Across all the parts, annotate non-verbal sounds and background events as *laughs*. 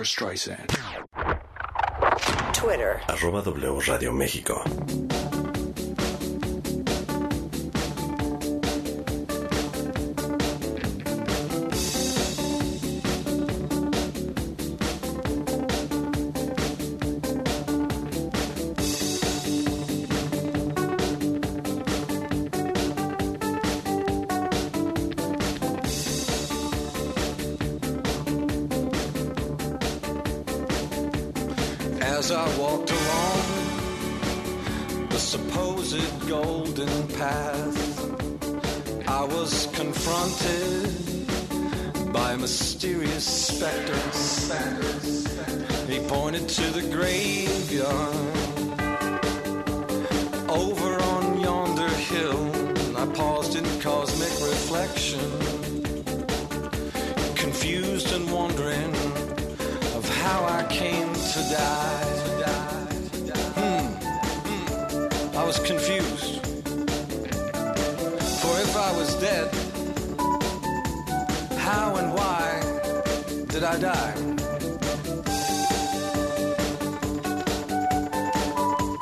Barbara Streisand. Twitter. Arroba W Radio México. To die. Hmm. Hmm. I was confused. For if I was dead, how and why did I die?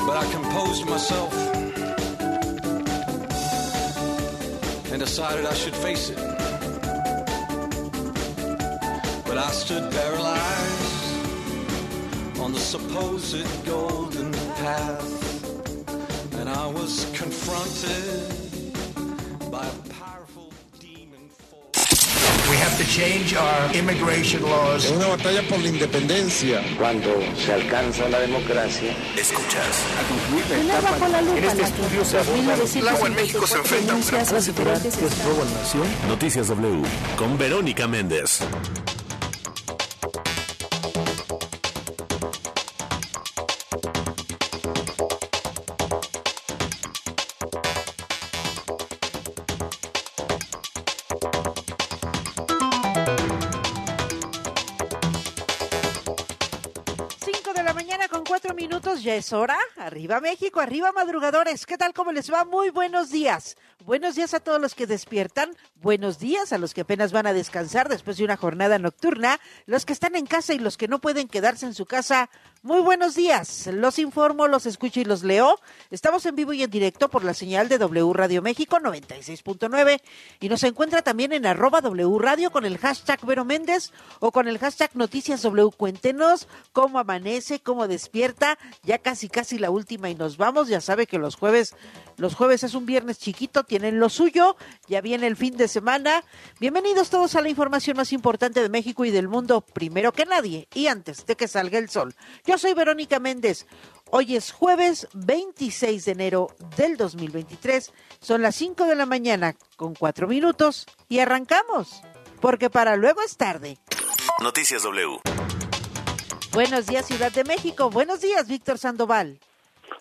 But I composed myself and decided I should face it. But I stood paralyzed on the supposed golden path, and I was confronted by a powerful demon force. We have to change our immigration laws. Es una batalla por la independencia. Cuando se alcanza la democracia, Escuchas la lupa este estudio se aborda el agua en México se enfrenta a un gran. Noticias W con Verónica Méndez. Hora. Arriba México, arriba madrugadores. ¿Qué tal? ¿Cómo les va? Muy buenos días. Buenos días a todos los que despiertan. Buenos días a los que apenas van a descansar después de una jornada nocturna. Los que están en casa y los que no pueden quedarse en su casa. Muy buenos días. Los informo, los escucho y los leo. Estamos en vivo y en directo por la señal de W Radio México 96.9 y nos encuentra también en arroba W Radio con el hashtag Vero Méndez o con el hashtag Noticias W. Cuéntenos cómo amanece, cómo despierta. Ya casi, casi la última y nos vamos. Ya sabe que los jueves, los jueves es un viernes chiquito, tienen lo suyo. Ya viene el fin de semana. Bienvenidos todos a la información más importante de México y del mundo, primero que nadie y antes de que salga el sol. Yo soy Verónica Méndez. Hoy es jueves 26 de enero del 2023. Son las 5 de la mañana con 4 minutos y arrancamos. Porque para luego es tarde. Noticias W. Buenos días, Ciudad de México. Buenos días, Víctor Sandoval.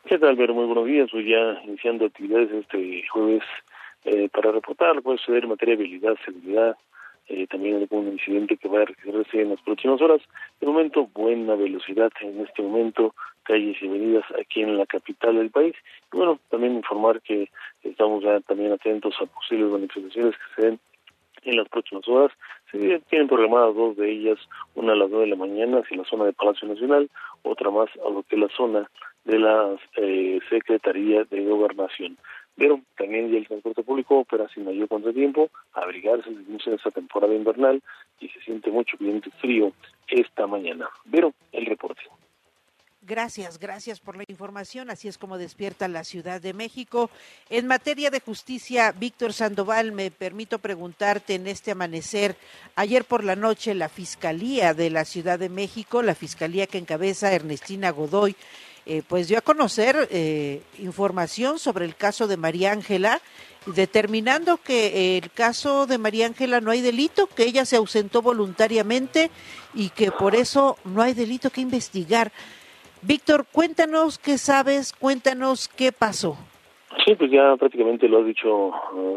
¿Qué tal, Vero? Muy buenos días. Hoy ya iniciando actividades este jueves eh, para reportar puede suceder en materia de habilidad, seguridad, eh, también algún incidente que va a registrarse en las próximas horas. De momento, buena velocidad en este momento, calles y avenidas aquí en la capital del país. Y bueno, también informar que estamos ya también atentos a posibles manifestaciones que se den en las próximas horas. Se tienen programadas dos de ellas, una a las nueve de la mañana hacia la zona de Palacio Nacional, otra más a lo que es la zona de la eh, Secretaría de Gobernación. Pero también ya el transporte público opera sin mayor contratiempo, abrigarse se inicia esta temporada invernal y se siente mucho ambiente frío esta mañana. Pero el reporte. Gracias, gracias por la información. Así es como despierta la Ciudad de México. En materia de justicia, Víctor Sandoval, me permito preguntarte en este amanecer. Ayer por la noche, la Fiscalía de la Ciudad de México, la Fiscalía que encabeza Ernestina Godoy, eh, pues dio a conocer eh, información sobre el caso de María Ángela, determinando que el caso de María Ángela no hay delito, que ella se ausentó voluntariamente y que por eso no hay delito que investigar. Víctor, cuéntanos qué sabes, cuéntanos qué pasó. Sí, pues ya prácticamente lo has dicho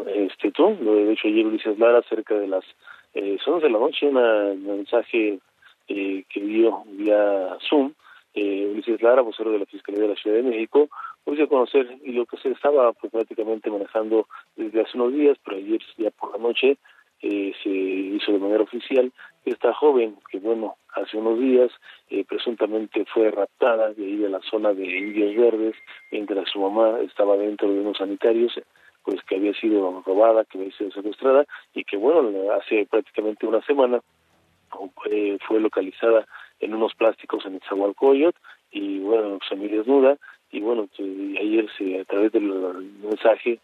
eh, este tú, lo he dicho ayer Ulises Lara cerca de las eh, 11 de la noche, un mensaje eh, que dio vía Zoom, eh, Ulises Lara, vocero de la Fiscalía de la Ciudad de México, pues a conocer lo que se estaba pues, prácticamente manejando desde hace unos días, pero ayer ya por la noche eh, se hizo de manera oficial que esta joven, que bueno, hace unos días eh, presuntamente fue raptada de ahí de la zona de Indios Verdes, mientras su mamá estaba dentro de unos sanitarios, pues que había sido robada, que había sido secuestrada, y que bueno, hace prácticamente una semana eh, fue localizada en unos plásticos en Zahualcoyot, y bueno, semi desnuda, y bueno, ayer se, a través del mensaje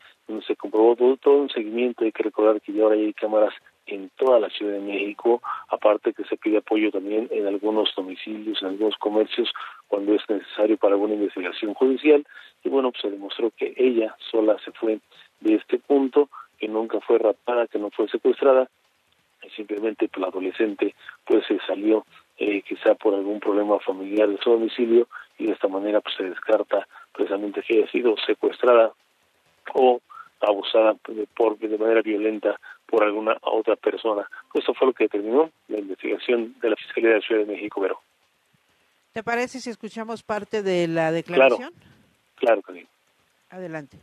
se comprobó todo, todo un seguimiento, hay que recordar que ya ahora hay cámaras en toda la Ciudad de México, aparte que se pide apoyo también en algunos domicilios, en algunos comercios, cuando es necesario para alguna investigación judicial, y bueno, pues se demostró que ella sola se fue de este punto, que nunca fue raptada, que no fue secuestrada, y simplemente pues, la adolescente pues se salió eh, quizá por algún problema familiar de su domicilio y de esta manera pues se descarta precisamente que haya sido secuestrada o abusada por de manera violenta por alguna otra persona. Eso fue lo que determinó la investigación de la Fiscalía de la Ciudad de México, Vero. ¿Te parece si escuchamos parte de la declaración? Claro, claro Adelante.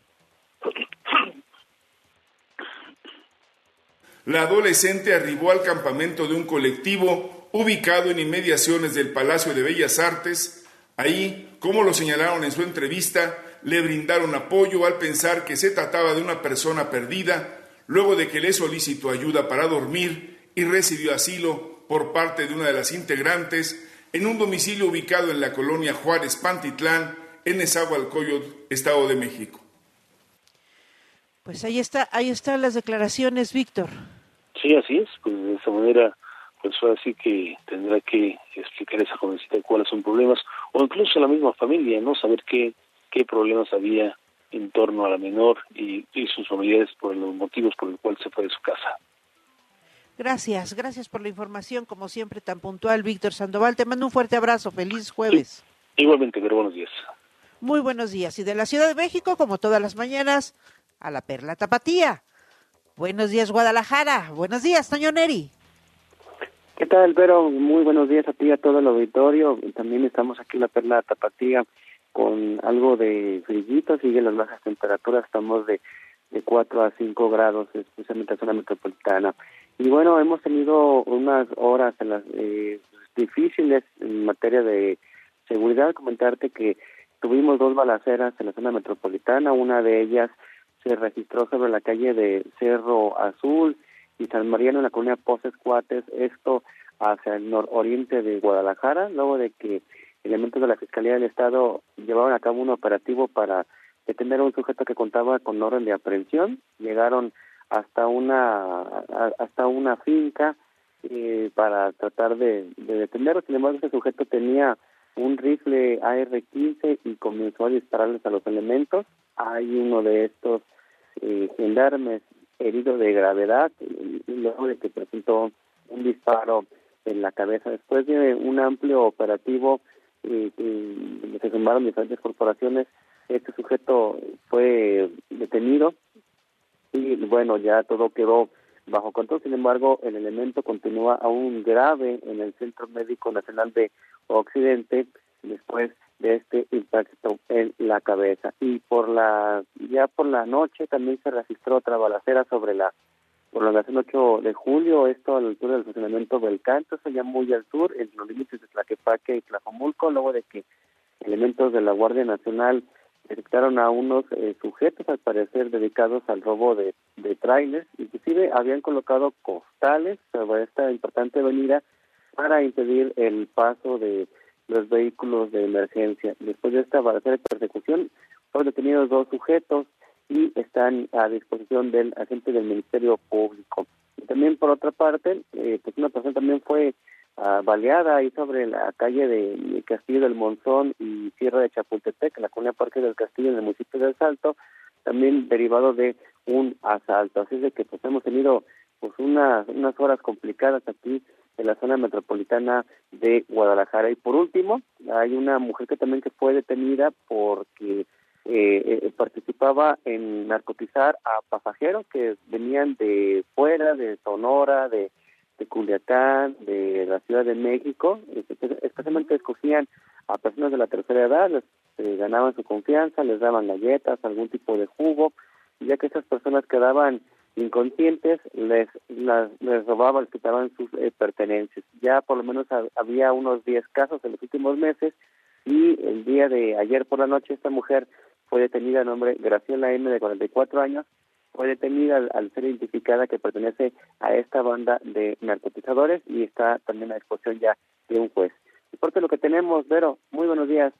La adolescente arribó al campamento de un colectivo ubicado en inmediaciones del Palacio de Bellas Artes. Ahí, como lo señalaron en su entrevista, le brindaron apoyo al pensar que se trataba de una persona perdida, luego de que le solicitó ayuda para dormir y recibió asilo por parte de una de las integrantes en un domicilio ubicado en la colonia Juárez Pantitlán, en Esahualcoyot, Estado de México. Pues ahí está, ahí están las declaraciones, Víctor. Sí, así es, pues de esa manera, pues ahora sí que tendrá que explicar a esa jovencita cuáles son problemas, o incluso la misma familia, ¿no? Saber qué, qué problemas había en torno a la menor y, y sus familiares por los motivos por los cuales se fue de su casa. Gracias, gracias por la información, como siempre, tan puntual, Víctor Sandoval. Te mando un fuerte abrazo, feliz jueves. Sí, igualmente, pero buenos días. Muy buenos días. Y de la Ciudad de México, como todas las mañanas, a la Perla Tapatía. Buenos días, Guadalajara. Buenos días, Toño Neri. ¿Qué tal, Vero? Muy buenos días a ti y a todo el auditorio. También estamos aquí en la Perla Tapatía con algo de frillito, siguen las bajas temperaturas, estamos de, de 4 a 5 grados, especialmente en la zona metropolitana. Y bueno, hemos tenido unas horas en las, eh, difíciles en materia de seguridad. Comentarte que tuvimos dos balaceras en la zona metropolitana, una de ellas se registró sobre la calle de Cerro Azul y San Mariano en la colonia Poses Cuates, esto hacia el nororiente de Guadalajara, luego de que elementos de la Fiscalía del Estado llevaron a cabo un operativo para detener a un sujeto que contaba con orden de aprehensión. Llegaron hasta una hasta una finca eh, para tratar de, de detenerlo. Sin embargo, ese sujeto tenía un rifle AR-15 y comenzó a dispararles a los elementos. Hay uno de estos eh, gendarmes herido de gravedad luego de que presentó un disparo en la cabeza. Después de un amplio operativo eh, eh, se sumaron diferentes corporaciones. Este sujeto fue detenido y bueno, ya todo quedó bajo control. Sin embargo, el elemento continúa aún grave en el Centro Médico Nacional de Occidente después de este impacto en la cabeza. Y por la ya por la noche también se registró otra balacera sobre la prolongación 8 de julio, esto a la altura del funcionamiento del canto, se llama muy al sur, en los límites de Tlaquepaque y Tlajomulco, luego de que elementos de la Guardia Nacional detectaron a unos eh, sujetos, al parecer, dedicados al robo de, de trailers, inclusive habían colocado costales sobre esta importante avenida para impedir el paso de los vehículos de emergencia. Después de esta balacera de persecución, fueron detenidos dos sujetos y están a disposición del agente del Ministerio Público. Y también, por otra parte, eh, pues una persona también fue uh, baleada ahí sobre la calle de Castillo del Monzón y Sierra de Chapultepec, la colonia Parque del Castillo, en el municipio de Salto, también derivado de un asalto. Así es de que pues hemos tenido pues unas, unas horas complicadas aquí en la zona metropolitana de Guadalajara. Y por último, hay una mujer que también que fue detenida porque eh, eh, participaba en narcotizar a pasajeros que venían de fuera, de Sonora, de, Culiacán, de la Ciudad de México, especialmente escogían a personas de la tercera edad, les eh, ganaban su confianza, les daban galletas, algún tipo de jugo, ya que esas personas quedaban inconscientes, les, las, les robaban, les quitaban sus eh, pertenencias. Ya por lo menos había unos 10 casos en los últimos meses y el día de ayer por la noche esta mujer fue detenida, a nombre Graciela M, de 44 años, fue detenida al, ser identificada que pertenece a esta banda de narcotizadores y está también a disposición ya de un juez. Y por lo que tenemos, Vero, muy buenos días.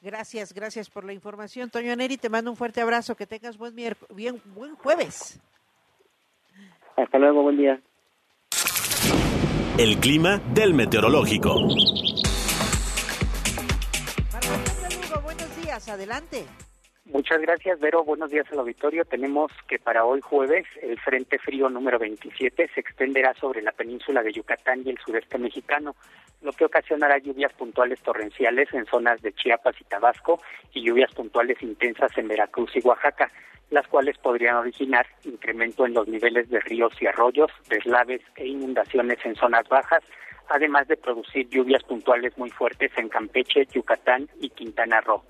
Gracias, gracias por la información. Toño Neri, te mando un fuerte abrazo, que tengas buen, bien, buen jueves. Hasta luego, buen día. El clima del meteorológico. Lugo, buenos días, adelante. Muchas gracias, Vero. Buenos días al auditorio. Tenemos que para hoy jueves el Frente Frío número 27 se extenderá sobre la península de Yucatán y el sureste mexicano, lo que ocasionará lluvias puntuales torrenciales en zonas de Chiapas y Tabasco y lluvias puntuales intensas en Veracruz y Oaxaca, las cuales podrían originar incremento en los niveles de ríos y arroyos, deslaves e inundaciones en zonas bajas, además de producir lluvias puntuales muy fuertes en Campeche, Yucatán y Quintana Roo.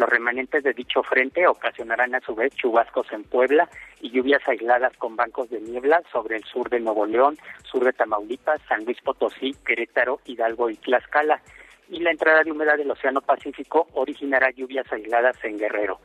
Los remanentes de dicho frente ocasionarán a su vez chubascos en Puebla y lluvias aisladas con bancos de niebla sobre el sur de Nuevo León, sur de Tamaulipas, San Luis Potosí, Querétaro, Hidalgo y Tlaxcala. Y la entrada de humedad del Océano Pacífico originará lluvias aisladas en Guerrero.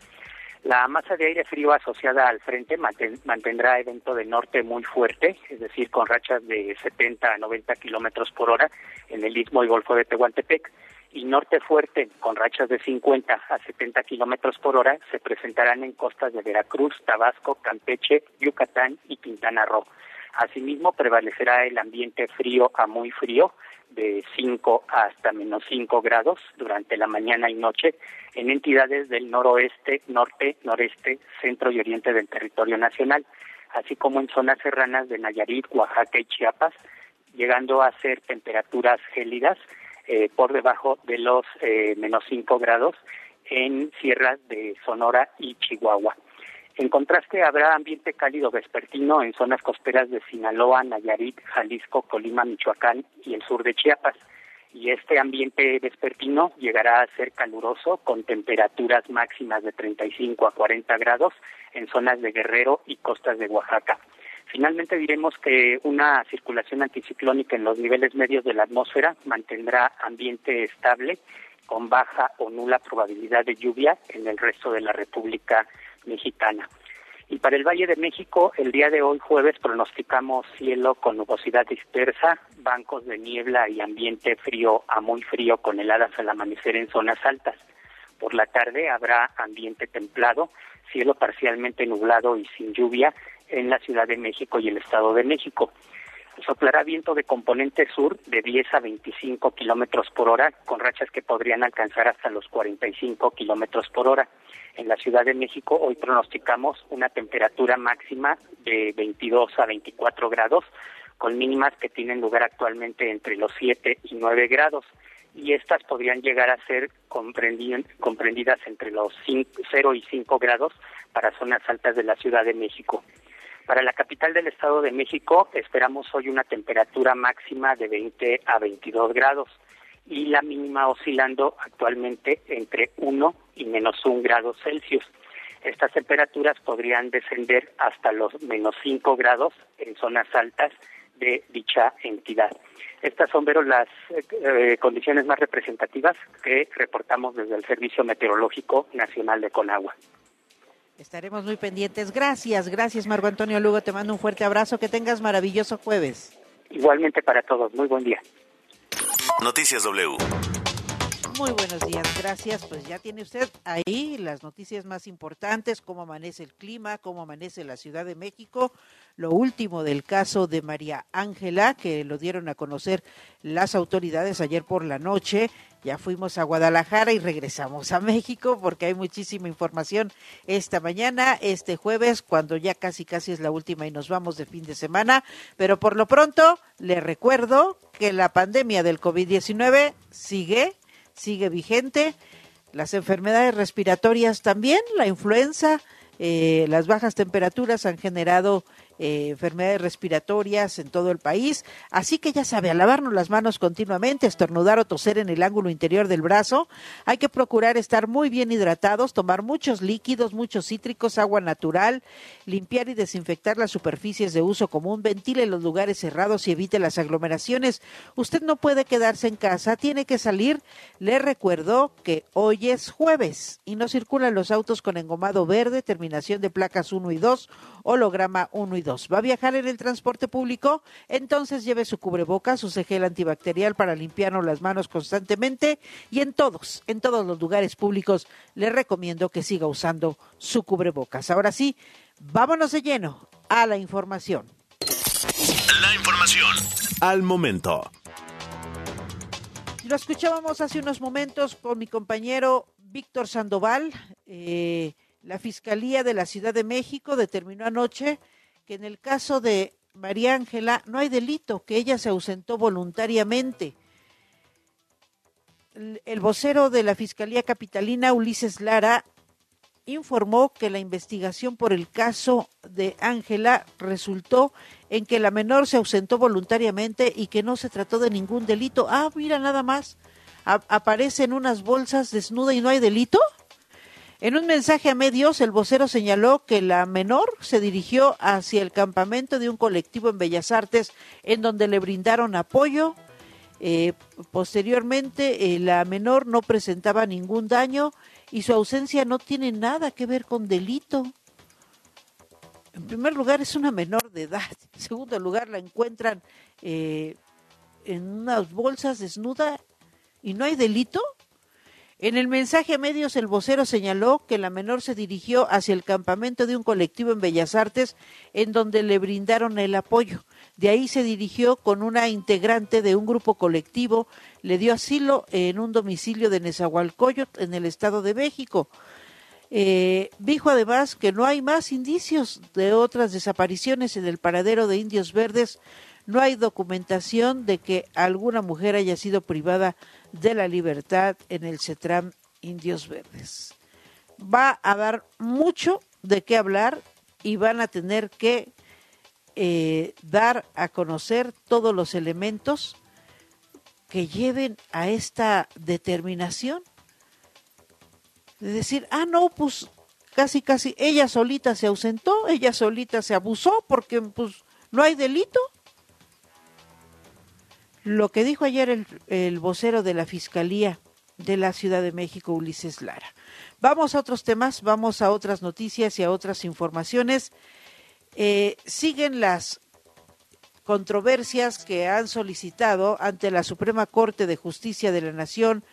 La masa de aire frío asociada al frente mantendrá evento de norte muy fuerte, es decir, con rachas de 70 a 90 kilómetros por hora en el istmo y golfo de Tehuantepec y norte fuerte con rachas de 50 a 70 kilómetros por hora se presentarán en costas de Veracruz, Tabasco, Campeche, Yucatán y Quintana Roo. Asimismo, prevalecerá el ambiente frío a muy frío, de 5 hasta menos 5 grados durante la mañana y noche en entidades del noroeste, norte, noreste, centro y oriente del territorio nacional, así como en zonas serranas de Nayarit, Oaxaca y Chiapas, llegando a ser temperaturas gélidas eh, por debajo de los eh, menos 5 grados en sierras de Sonora y Chihuahua. En contraste, habrá ambiente cálido vespertino en zonas costeras de Sinaloa, Nayarit, Jalisco, Colima, Michoacán y el sur de Chiapas. Y este ambiente vespertino llegará a ser caluroso con temperaturas máximas de 35 a 40 grados en zonas de Guerrero y costas de Oaxaca. Finalmente diremos que una circulación anticiclónica en los niveles medios de la atmósfera mantendrá ambiente estable con baja o nula probabilidad de lluvia en el resto de la República Mexicana. Y para el Valle de México, el día de hoy jueves pronosticamos cielo con nubosidad dispersa, bancos de niebla y ambiente frío a muy frío con heladas al amanecer en zonas altas. Por la tarde habrá ambiente templado, cielo parcialmente nublado y sin lluvia en la Ciudad de México y el Estado de México. Soplará viento de componente sur de 10 a 25 kilómetros por hora, con rachas que podrían alcanzar hasta los 45 kilómetros por hora. En la Ciudad de México hoy pronosticamos una temperatura máxima de 22 a 24 grados, con mínimas que tienen lugar actualmente entre los 7 y 9 grados. Y estas podrían llegar a ser comprendidas entre los 0 y 5 grados para zonas altas de la Ciudad de México. Para la capital del Estado de México esperamos hoy una temperatura máxima de 20 a 22 grados y la mínima oscilando actualmente entre 1 y menos 1 grado Celsius. Estas temperaturas podrían descender hasta los menos 5 grados en zonas altas de dicha entidad. Estas son, pero las eh, condiciones más representativas que reportamos desde el Servicio Meteorológico Nacional de Conagua. Estaremos muy pendientes. Gracias, gracias Marco Antonio Lugo. Te mando un fuerte abrazo. Que tengas maravilloso jueves. Igualmente para todos. Muy buen día. Noticias W. Muy buenos días, gracias. Pues ya tiene usted ahí las noticias más importantes, cómo amanece el clima, cómo amanece la Ciudad de México, lo último del caso de María Ángela, que lo dieron a conocer las autoridades ayer por la noche. Ya fuimos a Guadalajara y regresamos a México porque hay muchísima información esta mañana, este jueves, cuando ya casi casi es la última y nos vamos de fin de semana. Pero por lo pronto, le recuerdo que la pandemia del COVID-19 sigue sigue vigente. Las enfermedades respiratorias también, la influenza, eh, las bajas temperaturas han generado eh, enfermedades respiratorias en todo el país. Así que ya sabe, a lavarnos las manos continuamente, estornudar o toser en el ángulo interior del brazo. Hay que procurar estar muy bien hidratados, tomar muchos líquidos, muchos cítricos, agua natural, limpiar y desinfectar las superficies de uso común, ventile los lugares cerrados y evite las aglomeraciones. Usted no puede quedarse en casa, tiene que salir. Le recuerdo que hoy es jueves y no circulan los autos con engomado verde, terminación de placas 1 y 2, holograma 1 y 2. ¿Va a viajar en el transporte público? Entonces lleve su cubrebocas, su gel antibacterial para limpiarnos las manos constantemente y en todos, en todos los lugares públicos le recomiendo que siga usando su cubrebocas. Ahora sí, vámonos de lleno a la información. La información al momento. Lo escuchábamos hace unos momentos con mi compañero Víctor Sandoval. Eh, la Fiscalía de la Ciudad de México determinó anoche que en el caso de María Ángela no hay delito, que ella se ausentó voluntariamente. El vocero de la Fiscalía Capitalina, Ulises Lara, informó que la investigación por el caso de Ángela resultó en que la menor se ausentó voluntariamente y que no se trató de ningún delito. Ah, mira nada más, a aparecen unas bolsas desnuda y no hay delito. En un mensaje a medios, el vocero señaló que la menor se dirigió hacia el campamento de un colectivo en Bellas Artes en donde le brindaron apoyo. Eh, posteriormente, eh, la menor no presentaba ningún daño y su ausencia no tiene nada que ver con delito. En primer lugar, es una menor de edad. En segundo lugar, la encuentran eh, en unas bolsas desnuda y no hay delito. En el mensaje a medios, el vocero señaló que la menor se dirigió hacia el campamento de un colectivo en Bellas Artes, en donde le brindaron el apoyo. De ahí se dirigió con una integrante de un grupo colectivo, le dio asilo en un domicilio de Nezahualcóyotl, en el Estado de México. Eh, dijo además que no hay más indicios de otras desapariciones en el paradero de Indios Verdes. No hay documentación de que alguna mujer haya sido privada de la libertad en el CETRAM Indios Verdes. Va a dar mucho de qué hablar y van a tener que eh, dar a conocer todos los elementos que lleven a esta determinación. De decir, ah, no, pues casi, casi, ella solita se ausentó, ella solita se abusó porque pues no hay delito lo que dijo ayer el, el, vocero de la Fiscalía de la Ciudad de México, Ulises Lara. Vamos a otros temas, vamos a otras noticias y a otras informaciones. Eh, siguen las controversias que han solicitado ante la Suprema Corte de Justicia de la Nación.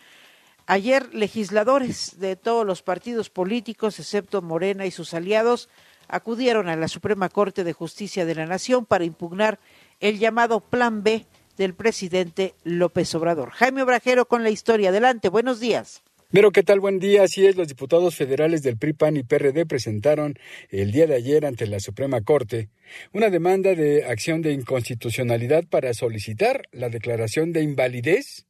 Ayer legisladores de todos los partidos políticos, excepto Morena y sus aliados, acudieron a la Suprema Corte de Justicia de la Nación para impugnar el llamado Plan B del presidente López Obrador. Jaime Obrajero con la historia. Adelante, buenos días. Pero qué tal, buen día. Así es, los diputados federales del PRI, PAN y PRD presentaron el día de ayer ante la Suprema Corte una demanda de acción de inconstitucionalidad para solicitar la declaración de invalidez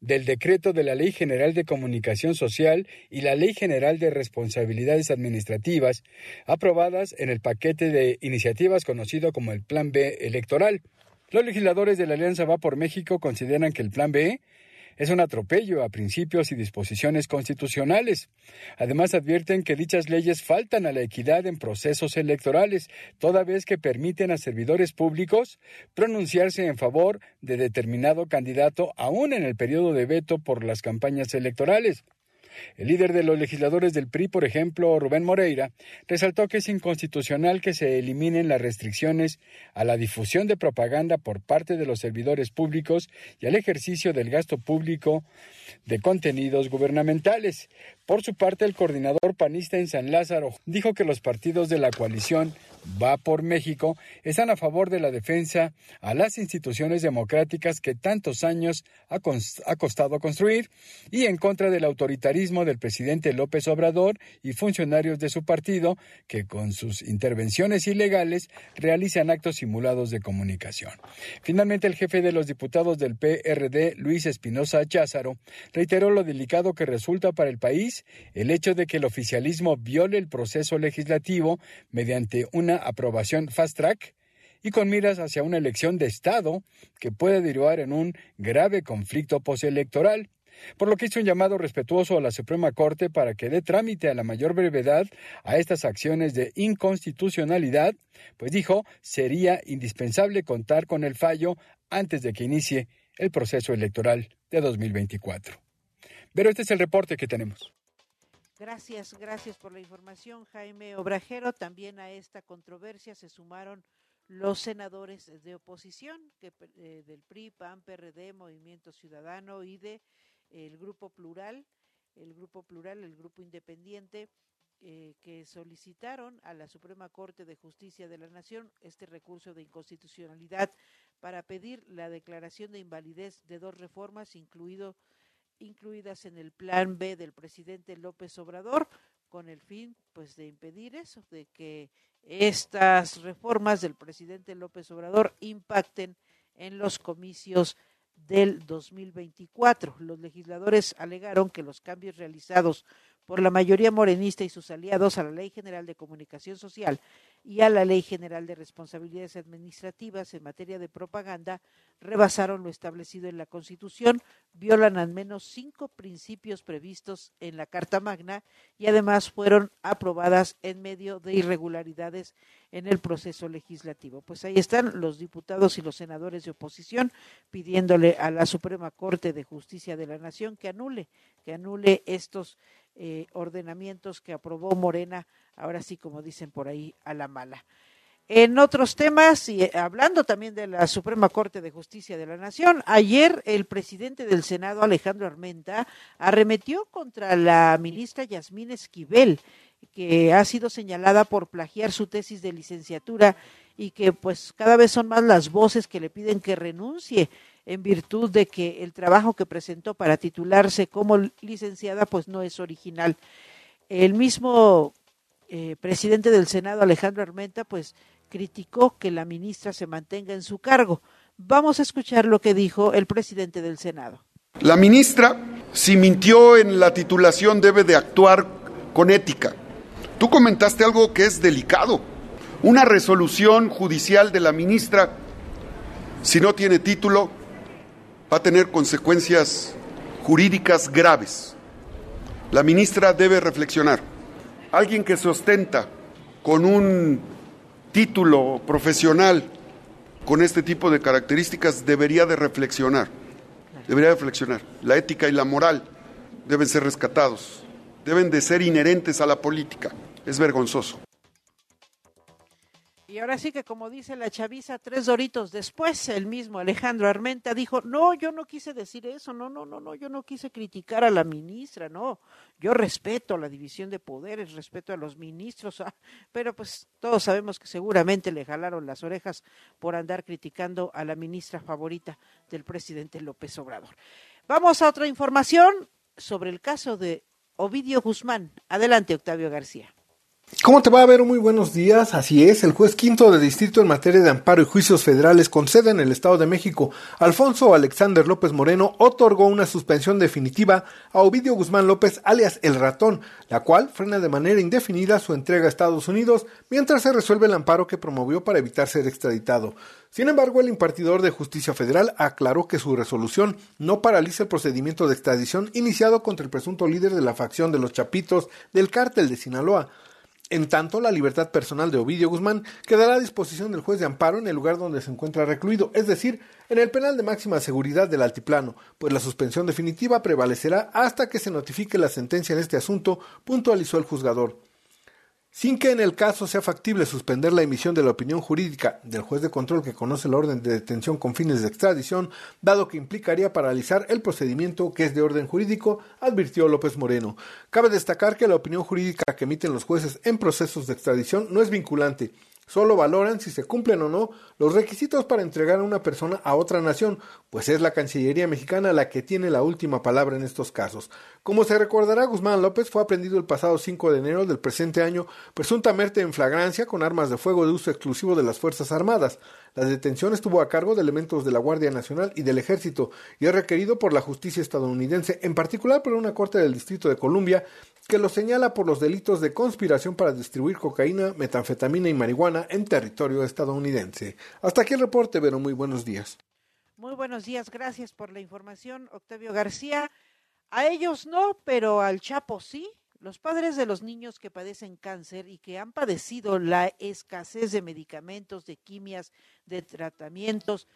del decreto de la Ley General de Comunicación Social y la Ley General de Responsabilidades Administrativas aprobadas en el paquete de iniciativas conocido como el Plan B electoral. Los legisladores de la Alianza Va por México consideran que el Plan B es un atropello a principios y disposiciones constitucionales. Además, advierten que dichas leyes faltan a la equidad en procesos electorales, toda vez que permiten a servidores públicos pronunciarse en favor de determinado candidato aún en el periodo de veto por las campañas electorales. El líder de los legisladores del PRI, por ejemplo, Rubén Moreira, resaltó que es inconstitucional que se eliminen las restricciones a la difusión de propaganda por parte de los servidores públicos y al ejercicio del gasto público de contenidos gubernamentales. Por su parte, el coordinador panista en San Lázaro dijo que los partidos de la coalición Va por México están a favor de la defensa a las instituciones democráticas que tantos años ha, costado construir y en contra del autoritarismo del presidente López Obrador y funcionarios de su partido que con sus intervenciones ilegales realizan actos simulados de comunicación. Finalmente, el jefe de los diputados del PRD, Luis Espinosa Cházaro, reiteró lo delicado que resulta para el país el hecho de que el oficialismo viole el proceso legislativo mediante una aprobación fast track y con miras hacia una elección de Estado que puede derivar en un grave conflicto postelectoral, por lo que hizo un llamado respetuoso a la Suprema Corte para que dé trámite a la mayor brevedad a estas acciones de inconstitucionalidad, pues dijo sería indispensable contar con el fallo antes de que inicie el proceso electoral de 2024. Pero este es el reporte que tenemos. Gracias, gracias por la información, Jaime Obrajero. También a esta controversia se sumaron los senadores de oposición que, eh, del PRI, PAN, PRD, Movimiento Ciudadano y de el Grupo Plural, el Grupo Plural, el Grupo Independiente, eh, que solicitaron a la Suprema Corte de Justicia de la Nación este recurso de inconstitucionalidad para pedir la declaración de invalidez de dos reformas, incluido incluidas en el plan B del presidente López Obrador con el fin pues de impedir eso, de que estas reformas del presidente López Obrador impacten en los comicios del 2024. Los legisladores alegaron que los cambios realizados por la mayoría morenista y sus aliados a la Ley General de Comunicación Social y a la Ley General de Responsabilidades Administrativas en materia de propaganda rebasaron lo establecido en la Constitución, violan al menos cinco principios previstos en la Carta Magna y además fueron aprobadas en medio de irregularidades en el proceso legislativo. Pues ahí están los diputados y los senadores de oposición pidiéndole a la Suprema Corte de Justicia de la Nación que anule, que anule estos eh, ordenamientos que aprobó Morena, ahora sí, como dicen por ahí, a la mala. En otros temas, y eh, hablando también de la Suprema Corte de Justicia de la Nación, ayer el presidente del Senado, Alejandro Armenta, arremetió contra la ministra Yasmín Esquivel, que ha sido señalada por plagiar su tesis de licenciatura y que pues cada vez son más las voces que le piden que renuncie en virtud de que el trabajo que presentó para titularse como licenciada pues no es original. El mismo eh, presidente del Senado, Alejandro Armenta, pues criticó que la ministra se mantenga en su cargo. Vamos a escuchar lo que dijo el presidente del Senado. La ministra, si mintió en la titulación, debe de actuar con ética. Tú comentaste algo que es delicado. Una resolución judicial de la ministra, si no tiene título, va a tener consecuencias jurídicas graves. La ministra debe reflexionar. Alguien que se ostenta con un título profesional con este tipo de características debería de reflexionar. Debería reflexionar. La ética y la moral deben ser rescatados. Deben de ser inherentes a la política. Es vergonzoso. Y ahora sí que como dice la chaviza, tres doritos después, el mismo Alejandro Armenta dijo, no, yo no quise decir eso, no, no, no, no, yo no quise criticar a la ministra, no, yo respeto la división de poderes, respeto a los ministros, ah, pero pues todos sabemos que seguramente le jalaron las orejas por andar criticando a la ministra favorita del presidente López Obrador. Vamos a otra información sobre el caso de Ovidio Guzmán. Adelante, Octavio García. ¿Cómo te va a ver? Muy buenos días. Así es, el juez quinto de distrito en materia de amparo y juicios federales con sede en el Estado de México, Alfonso Alexander López Moreno, otorgó una suspensión definitiva a Ovidio Guzmán López, alias El Ratón, la cual frena de manera indefinida su entrega a Estados Unidos mientras se resuelve el amparo que promovió para evitar ser extraditado. Sin embargo, el impartidor de justicia federal aclaró que su resolución no paraliza el procedimiento de extradición iniciado contra el presunto líder de la facción de los Chapitos del cártel de Sinaloa. En tanto, la libertad personal de Ovidio Guzmán quedará a disposición del juez de amparo en el lugar donde se encuentra recluido, es decir, en el penal de máxima seguridad del Altiplano, pues la suspensión definitiva prevalecerá hasta que se notifique la sentencia en este asunto, puntualizó el juzgador sin que en el caso sea factible suspender la emisión de la opinión jurídica del juez de control que conoce la orden de detención con fines de extradición, dado que implicaría paralizar el procedimiento que es de orden jurídico, advirtió López Moreno. Cabe destacar que la opinión jurídica que emiten los jueces en procesos de extradición no es vinculante, Solo valoran si se cumplen o no los requisitos para entregar a una persona a otra nación, pues es la Cancillería mexicana la que tiene la última palabra en estos casos. Como se recordará, Guzmán López fue aprendido el pasado 5 de enero del presente año, presuntamente en flagrancia con armas de fuego de uso exclusivo de las Fuerzas Armadas. La detención estuvo a cargo de elementos de la Guardia Nacional y del Ejército y es requerido por la justicia estadounidense, en particular por una corte del Distrito de Columbia, que lo señala por los delitos de conspiración para distribuir cocaína, metanfetamina y marihuana en territorio estadounidense. Hasta aquí el reporte, pero muy buenos días. Muy buenos días, gracias por la información, Octavio García. A ellos no, pero al Chapo sí. Los padres de los niños que padecen cáncer y que han padecido la escasez de medicamentos, de quimias, de tratamientos,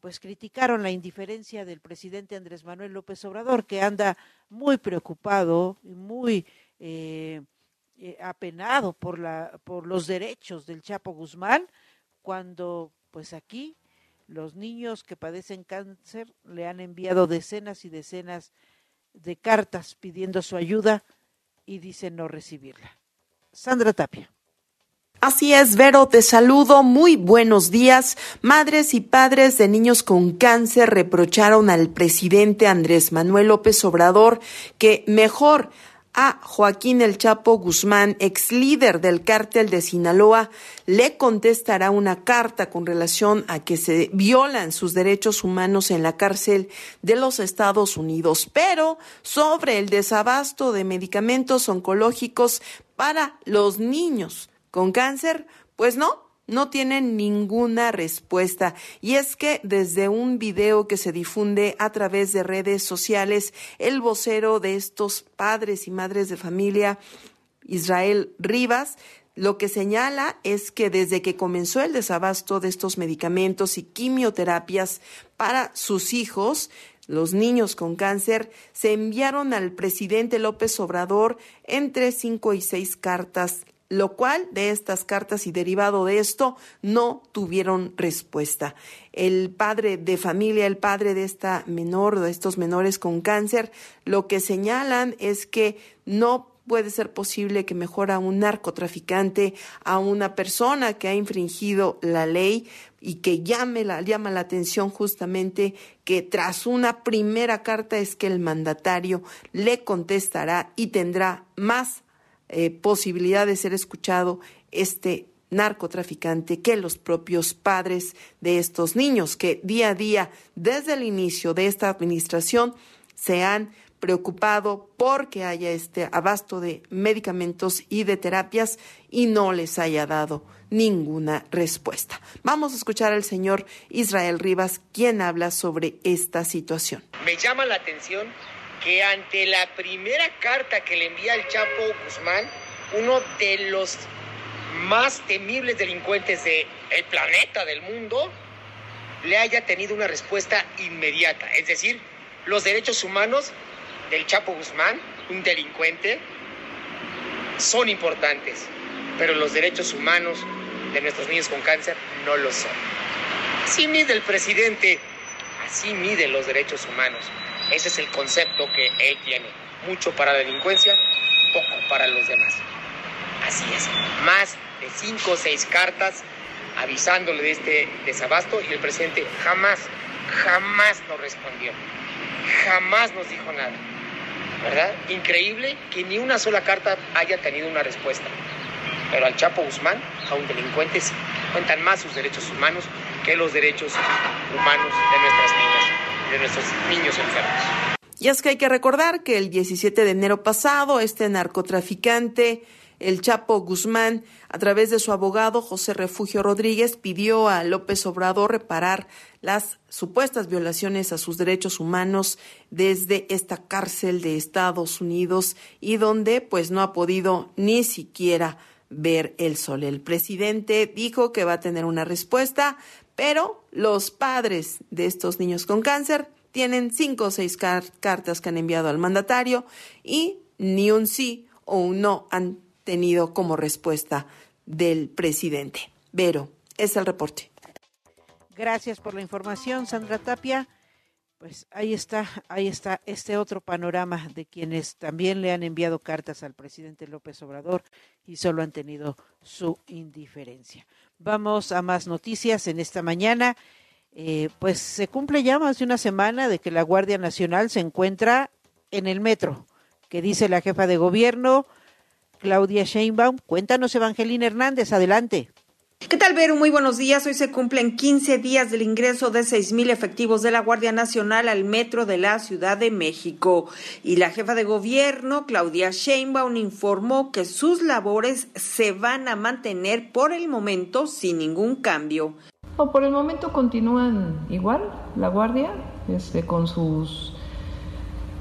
pues criticaron la indiferencia del presidente Andrés Manuel López Obrador, que anda muy preocupado y muy eh, eh, apenado por, la, por los derechos del Chapo Guzmán, cuando pues aquí los niños que padecen cáncer le han enviado decenas y decenas de cartas pidiendo su ayuda y dice no recibirla. Sandra Tapia. Así es, Vero, te saludo. Muy buenos días. Madres y padres de niños con cáncer reprocharon al presidente Andrés Manuel López Obrador que mejor a Joaquín El Chapo Guzmán, ex líder del cártel de Sinaloa, le contestará una carta con relación a que se violan sus derechos humanos en la cárcel de los Estados Unidos, pero sobre el desabasto de medicamentos oncológicos para los niños con cáncer, pues no, no tienen ninguna respuesta. Y es que desde un video que se difunde a través de redes sociales, el vocero de estos padres y madres de familia, Israel Rivas, lo que señala es que desde que comenzó el desabasto de estos medicamentos y quimioterapias para sus hijos, los niños con cáncer, se enviaron al presidente López Obrador entre cinco y seis cartas lo cual de estas cartas y derivado de esto no tuvieron respuesta. El padre de familia, el padre de esta menor, de estos menores con cáncer, lo que señalan es que no puede ser posible que mejor a un narcotraficante, a una persona que ha infringido la ley y que llame la, llama la atención justamente que tras una primera carta es que el mandatario le contestará y tendrá más eh, posibilidad de ser escuchado este narcotraficante que los propios padres de estos niños que día a día, desde el inicio de esta administración, se han preocupado porque haya este abasto de medicamentos y de terapias y no les haya dado ninguna respuesta. Vamos a escuchar al señor Israel Rivas, quien habla sobre esta situación. Me llama la atención que ante la primera carta que le envía el Chapo Guzmán, uno de los más temibles delincuentes del el planeta, del mundo, le haya tenido una respuesta inmediata. Es decir, los derechos humanos del Chapo Guzmán, un delincuente, son importantes, pero los derechos humanos de nuestros niños con cáncer no lo son. Así mide el presidente, así mide los derechos humanos. Ese es el concepto que él tiene. Mucho para delincuencia, poco para los demás. Así es. Más de cinco o seis cartas avisándole de este desabasto y el presidente jamás, jamás nos respondió. Jamás nos dijo nada. ¿Verdad? Increíble que ni una sola carta haya tenido una respuesta. Pero al Chapo Guzmán, a un delincuente, cuentan más sus derechos humanos que los derechos humanos de nuestras niñas de nuestros niños enfermos. Y es que hay que recordar que el 17 de enero pasado, este narcotraficante, el Chapo Guzmán, a través de su abogado José Refugio Rodríguez, pidió a López Obrador reparar las supuestas violaciones a sus derechos humanos desde esta cárcel de Estados Unidos y donde pues no ha podido ni siquiera ver el sol. El presidente dijo que va a tener una respuesta, pero los padres de estos niños con cáncer tienen cinco o seis cartas que han enviado al mandatario y ni un sí o un no han tenido como respuesta del presidente. Vero, es el reporte. Gracias por la información, Sandra Tapia. Pues ahí está, ahí está este otro panorama de quienes también le han enviado cartas al presidente López Obrador y solo han tenido su indiferencia. Vamos a más noticias en esta mañana. Eh, pues se cumple ya más de una semana de que la Guardia Nacional se encuentra en el metro, que dice la jefa de gobierno, Claudia Sheinbaum. Cuéntanos, Evangelina Hernández, adelante. ¿Qué tal, Vero? Muy buenos días. Hoy se cumplen 15 días del ingreso de 6.000 efectivos de la Guardia Nacional al metro de la Ciudad de México. Y la jefa de gobierno, Claudia Sheinbaum, informó que sus labores se van a mantener por el momento sin ningún cambio. por el momento continúan igual la Guardia, este, con sus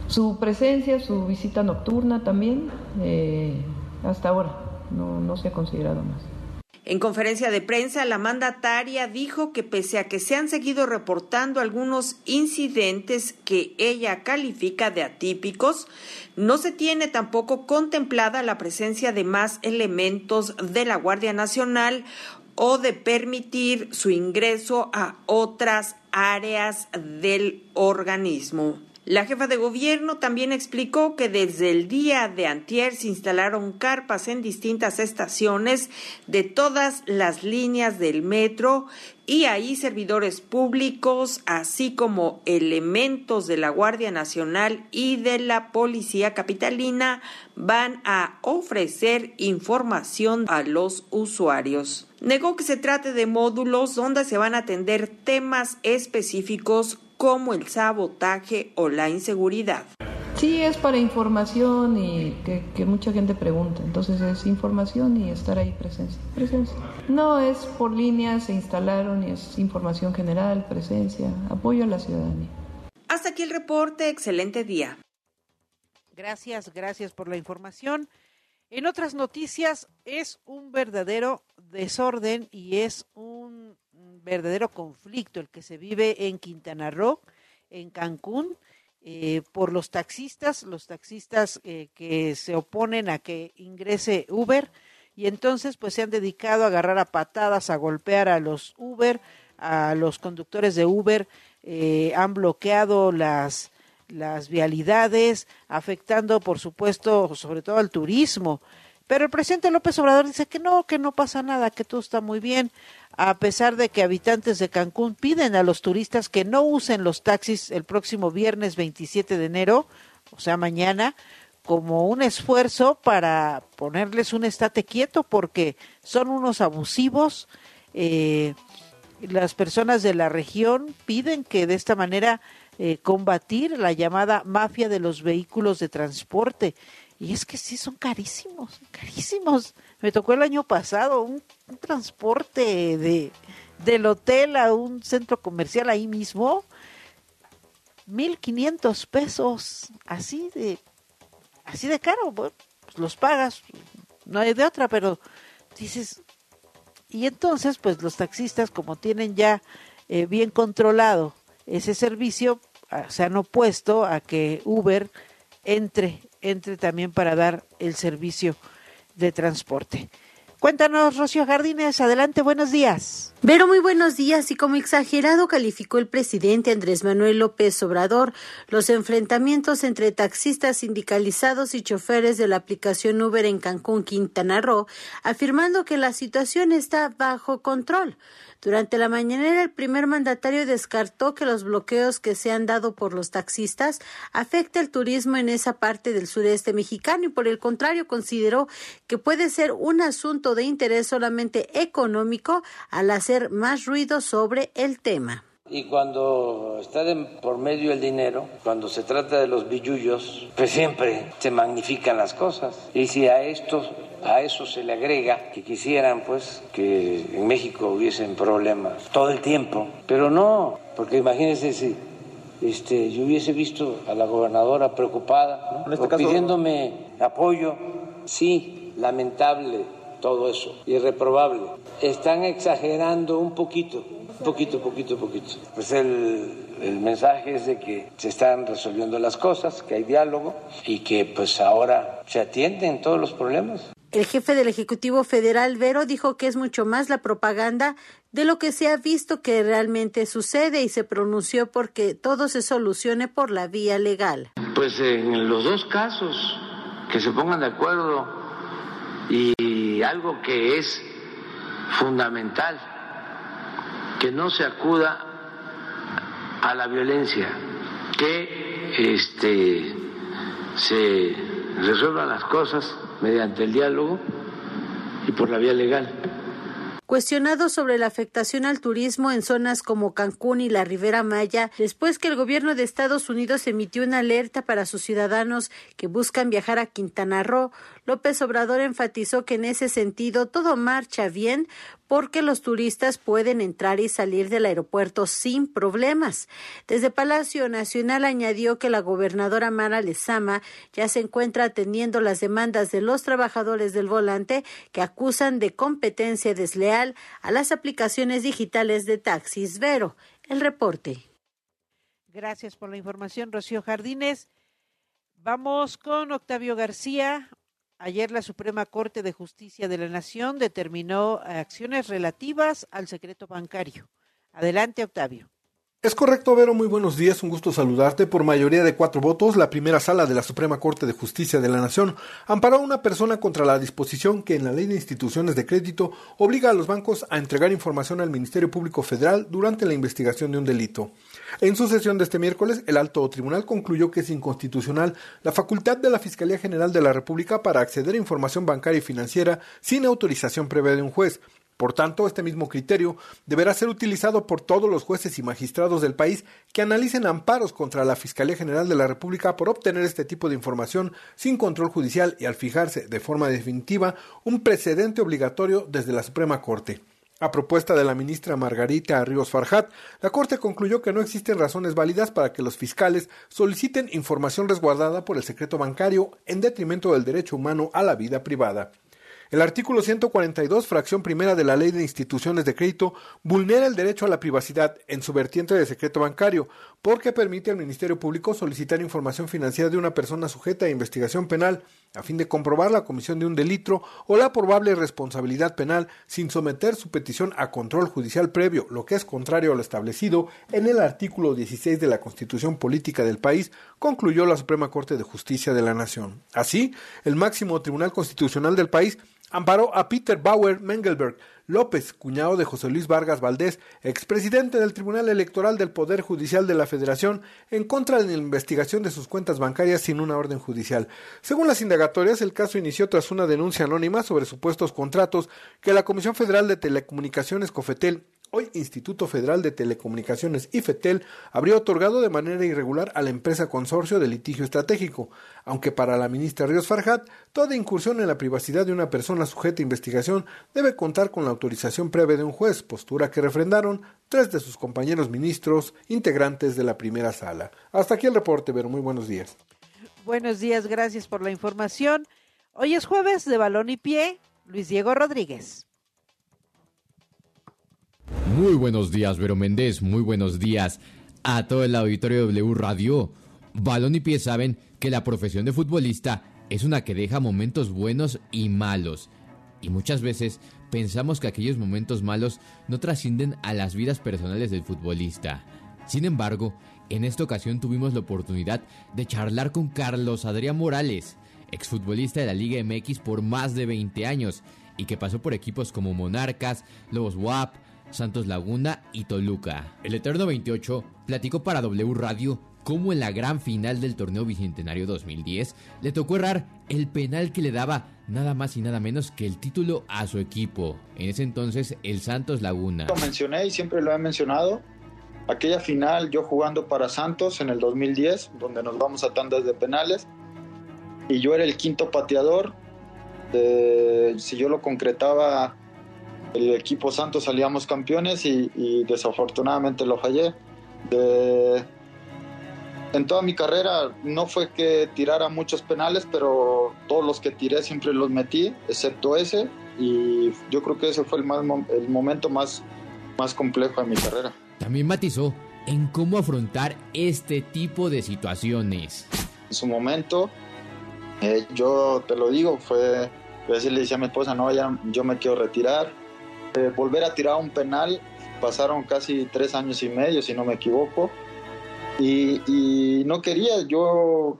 su presencia, su visita nocturna también, eh, hasta ahora. No, no se ha considerado más. En conferencia de prensa, la mandataria dijo que pese a que se han seguido reportando algunos incidentes que ella califica de atípicos, no se tiene tampoco contemplada la presencia de más elementos de la Guardia Nacional o de permitir su ingreso a otras áreas del organismo. La jefa de gobierno también explicó que desde el día de antier se instalaron carpas en distintas estaciones de todas las líneas del metro y ahí servidores públicos, así como elementos de la Guardia Nacional y de la Policía Capitalina van a ofrecer información a los usuarios. Negó que se trate de módulos donde se van a atender temas específicos como el sabotaje o la inseguridad. Sí, es para información y que, mucha gente pregunta. Entonces es información y estar ahí presencia. Presencia. No es por líneas, se instalaron y es información general, presencia, apoyo a la ciudadanía. Hasta aquí el reporte. Excelente día. Gracias, gracias por la información. En otras noticias, es un verdadero desorden y es un verdadero conflicto el que se vive en Quintana Roo, en Cancún, eh, por los taxistas, los taxistas eh, que se oponen a que ingrese Uber y entonces pues se han dedicado a agarrar a patadas, a golpear a los Uber, a los conductores de Uber, eh, han bloqueado las las vialidades, afectando por supuesto sobre todo al turismo. Pero el presidente López Obrador dice que no, que no pasa nada, que todo está muy bien, a pesar de que habitantes de Cancún piden a los turistas que no usen los taxis el próximo viernes 27 de enero, o sea, mañana, como un esfuerzo para ponerles un estate quieto porque son unos abusivos. Eh, las personas de la región piden que de esta manera eh, combatir la llamada mafia de los vehículos de transporte. Y es que sí, son carísimos, carísimos. Me tocó el año pasado un, transporte de, del hotel a un centro comercial ahí mismo, 1.500 pesos, así de, así de caro, pues los pagas, no hay de otra, pero dices, y entonces pues los taxistas como tienen ya eh, bien controlado ese servicio, ah, se han opuesto a que Uber entre entre también para dar el servicio de transporte. Cuéntanos, Rocío Jardines, adelante, buenos días. Vero, muy buenos días. Y como exagerado calificó el presidente Andrés Manuel López Obrador los enfrentamientos entre taxistas sindicalizados y choferes de la aplicación Uber en Cancún, Quintana Roo, afirmando que la situación está bajo control. Durante la mañanera, el primer mandatario descartó que los bloqueos que se han dado por los taxistas afecte el turismo en esa parte del sureste mexicano y por el contrario consideró que puede ser un asunto de interés solamente económico al hacer más ruido sobre el tema. Y cuando está por medio el dinero, cuando se trata de los billullos, pues siempre se magnifican las cosas. Y si a esto a eso se le agrega que quisieran pues que en México hubiesen problemas todo el tiempo, pero no, porque imagínense si este, yo hubiese visto a la gobernadora preocupada, este pidiéndome apoyo, sí, lamentable todo eso, irreprobable. Están exagerando un poquito, un poquito, poquito, poquito. Pues el, el mensaje es de que se están resolviendo las cosas, que hay diálogo y que pues ahora se atienden todos los problemas. El jefe del Ejecutivo Federal, Vero, dijo que es mucho más la propaganda de lo que se ha visto que realmente sucede y se pronunció porque todo se solucione por la vía legal. Pues en los dos casos, que se pongan de acuerdo y algo que es fundamental, que no se acuda a la violencia, que este, se resuelvan las cosas mediante el diálogo y por la vía legal. Cuestionado sobre la afectación al turismo en zonas como Cancún y la Ribera Maya, después que el gobierno de Estados Unidos emitió una alerta para sus ciudadanos que buscan viajar a Quintana Roo, López Obrador enfatizó que en ese sentido todo marcha bien porque los turistas pueden entrar y salir del aeropuerto sin problemas. Desde Palacio Nacional añadió que la gobernadora Mara Lezama ya se encuentra atendiendo las demandas de los trabajadores del volante que acusan de competencia desleal a las aplicaciones digitales de taxis. Vero, el reporte. Gracias por la información, Rocío Jardines. Vamos con Octavio García. Ayer la Suprema Corte de Justicia de la Nación determinó acciones relativas al secreto bancario. Adelante, Octavio. Es correcto, Vero. Muy buenos días. Un gusto saludarte. Por mayoría de cuatro votos, la primera sala de la Suprema Corte de Justicia de la Nación amparó a una persona contra la disposición que en la Ley de Instituciones de Crédito obliga a los bancos a entregar información al Ministerio Público Federal durante la investigación de un delito. En su sesión de este miércoles, el alto tribunal concluyó que es inconstitucional la facultad de la Fiscalía General de la República para acceder a información bancaria y financiera sin autorización previa de un juez. Por tanto, este mismo criterio deberá ser utilizado por todos los jueces y magistrados del país que analicen amparos contra la Fiscalía General de la República por obtener este tipo de información sin control judicial y al fijarse de forma definitiva un precedente obligatorio desde la Suprema Corte. A propuesta de la ministra Margarita Ríos Farjat, la Corte concluyó que no existen razones válidas para que los fiscales soliciten información resguardada por el secreto bancario en detrimento del derecho humano a la vida privada. El artículo 142, fracción primera de la Ley de Instituciones de Crédito, vulnera el derecho a la privacidad en su vertiente de secreto bancario, porque permite al Ministerio Público solicitar información financiera de una persona sujeta a investigación penal, a fin de comprobar la comisión de un delito o la probable responsabilidad penal sin someter su petición a control judicial previo, lo que es contrario a lo establecido en el artículo 16 de la Constitución Política del país, concluyó la Suprema Corte de Justicia de la Nación. Así, el máximo Tribunal Constitucional del país amparó a Peter Bauer Mengelberg López, cuñado de José Luis Vargas Valdés, expresidente del Tribunal Electoral del Poder Judicial de la Federación, en contra de la investigación de sus cuentas bancarias sin una orden judicial. Según las indagatorias, el caso inició tras una denuncia anónima sobre supuestos contratos que la Comisión Federal de Telecomunicaciones Cofetel Hoy Instituto Federal de Telecomunicaciones IFETEL habría otorgado de manera irregular a la empresa consorcio de litigio estratégico, aunque para la ministra Ríos Farjat, toda incursión en la privacidad de una persona sujeta a investigación debe contar con la autorización previa de un juez, postura que refrendaron tres de sus compañeros ministros integrantes de la primera sala. Hasta aquí el reporte, pero muy buenos días. Buenos días, gracias por la información. Hoy es jueves de balón y pie. Luis Diego Rodríguez. Muy buenos días, Vero Méndez. Muy buenos días a todo el auditorio de W Radio. Balón y pie saben que la profesión de futbolista es una que deja momentos buenos y malos. Y muchas veces pensamos que aquellos momentos malos no trascienden a las vidas personales del futbolista. Sin embargo, en esta ocasión tuvimos la oportunidad de charlar con Carlos Adrián Morales, exfutbolista de la Liga MX por más de 20 años y que pasó por equipos como Monarcas, Lobos WAP, Santos Laguna y Toluca. El Eterno 28 platicó para W Radio cómo en la gran final del torneo Bicentenario 2010 le tocó errar el penal que le daba nada más y nada menos que el título a su equipo. En ese entonces el Santos Laguna. Lo mencioné y siempre lo he mencionado. Aquella final yo jugando para Santos en el 2010, donde nos vamos a tandas de penales, y yo era el quinto pateador. si yo lo concretaba el equipo Santos salíamos campeones y, desafortunadamente lo fallé. en toda mi carrera no fue que tirara muchos penales, pero todos los que tiré siempre los metí, excepto ese. y yo creo que ese fue el, más, el momento más, más complejo de mi carrera. También matizó en cómo afrontar este tipo de situaciones. En su momento, eh, yo te lo digo, fue, así le decía a mi esposa, no, ya yo me quiero retirar. Volver a tirar un penal, pasaron casi tres años y medio, si no me equivoco, y, y no quería, yo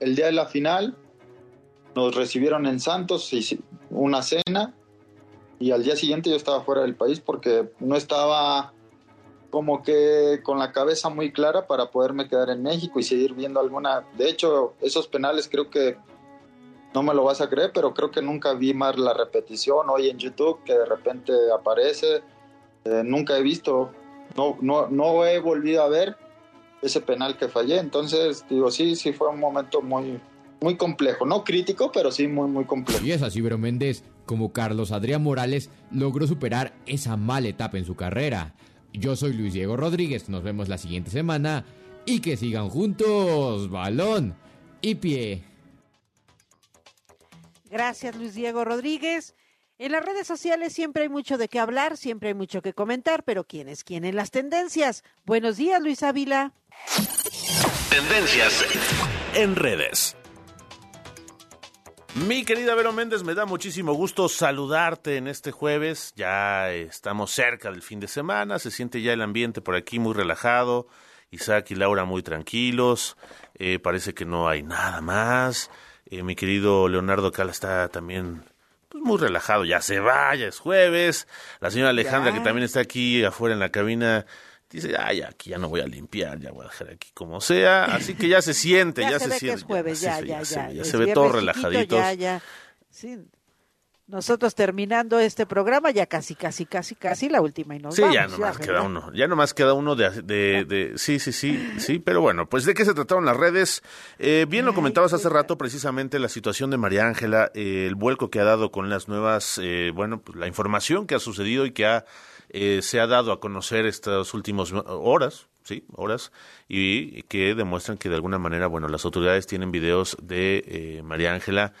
el día de la final nos recibieron en Santos, una cena, y al día siguiente yo estaba fuera del país porque no estaba como que con la cabeza muy clara para poderme quedar en México y seguir viendo alguna. De hecho, esos penales creo que no me lo vas a creer, pero creo que nunca vi más la repetición hoy en YouTube que de repente aparece. Eh, nunca he visto, no, no, he volvido a ver ese penal que fallé. Entonces, digo, sí, sí fue un momento muy, muy complejo, no crítico, pero sí muy, muy complejo. Y es así, Vero Méndez, como Carlos Adrián Morales, logró superar esa mala etapa en su carrera. Yo soy Luis Diego Rodríguez, nos vemos la siguiente semana y que sigan juntos, balón y pie. Gracias Luis Diego Rodríguez. En las redes sociales siempre hay mucho de qué hablar, siempre hay mucho que comentar, pero ¿quién es quién en las tendencias? Buenos días, Luis Ávila. Tendencias en redes. Mi querida Vero Méndez, me da muchísimo gusto saludarte en este jueves. Ya estamos cerca del fin de semana, se siente ya el ambiente por aquí muy relajado. Isaac y Laura muy tranquilos, eh, parece que no hay nada más. Eh, mi querido Leonardo Cala está también pues, muy relajado, ya se va, ya es jueves. La señora Alejandra, que también está aquí afuera en la cabina, dice, ay, aquí ya no voy a limpiar, ya voy a dejar aquí como sea. Así que ya se siente, ya, se, siente. Que es *laughs* jueves, ya, ya, ya, ya, se, ve todo relajadito. Ya, ya. Sí. Nosotros terminando este programa ya casi, casi, casi, casi la última y nos sí, vamos. ya nomás queda uno, ya nomás queda uno de, de, de, sí, sí, sí, sí, pero bueno, pues de qué se trataron las redes. Eh, bien lo comentabas hace rato, precisamente la situación de María Ángela, eh, el vuelco que ha dado con las nuevas, eh, bueno, pues la información que ha sucedido y que ha eh, se ha dado a conocer estas últimas horas, sí, horas, y que demuestran que de alguna manera, bueno, las autoridades tienen videos de eh, María Ángela,